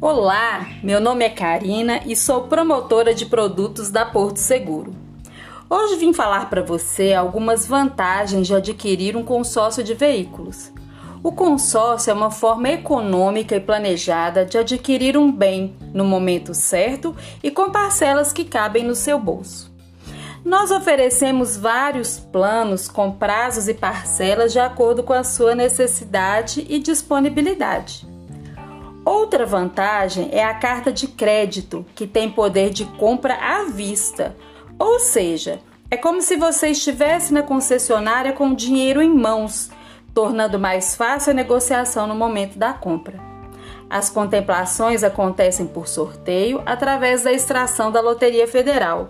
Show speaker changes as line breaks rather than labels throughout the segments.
Olá, meu nome é Karina e sou promotora de produtos da Porto Seguro. Hoje vim falar para você algumas vantagens de adquirir um consórcio de veículos. O consórcio é uma forma econômica e planejada de adquirir um bem no momento certo e com parcelas que cabem no seu bolso. Nós oferecemos vários planos com prazos e parcelas de acordo com a sua necessidade e disponibilidade. Outra vantagem é a carta de crédito, que tem poder de compra à vista, ou seja, é como se você estivesse na concessionária com o dinheiro em mãos, tornando mais fácil a negociação no momento da compra. As contemplações acontecem por sorteio através da extração da Loteria Federal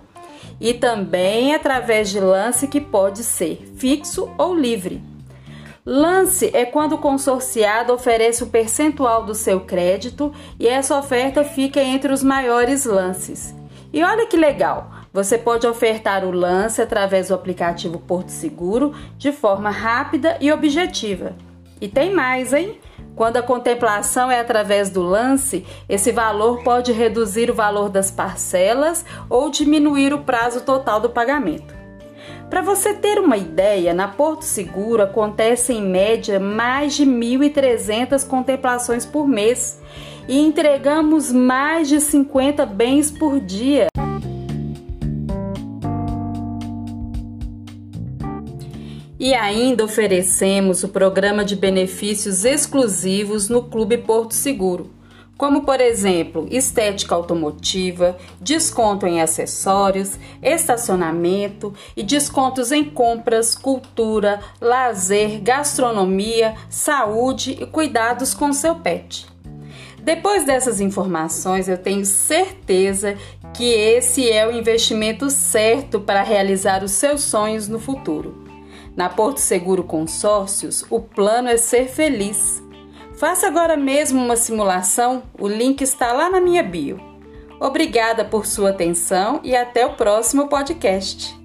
e também através de lance que pode ser fixo ou livre. Lance é quando o consorciado oferece o percentual do seu crédito e essa oferta fica entre os maiores lances. E olha que legal! Você pode ofertar o lance através do aplicativo Porto Seguro de forma rápida e objetiva. E tem mais, hein? Quando a contemplação é através do lance, esse valor pode reduzir o valor das parcelas ou diminuir o prazo total do pagamento. Para você ter uma ideia, na Porto Seguro acontece em média mais de 1.300 contemplações por mês e entregamos mais de 50 bens por dia. E ainda oferecemos o programa de benefícios exclusivos no Clube Porto Seguro como por exemplo estética automotiva, desconto em acessórios, estacionamento e descontos em compras, cultura, lazer, gastronomia, saúde e cuidados com seu pet. Depois dessas informações, eu tenho certeza que esse é o investimento certo para realizar os seus sonhos no futuro. Na Porto Seguro Consórcios, o plano é ser feliz Faça agora mesmo uma simulação, o link está lá na minha bio. Obrigada por sua atenção e até o próximo podcast.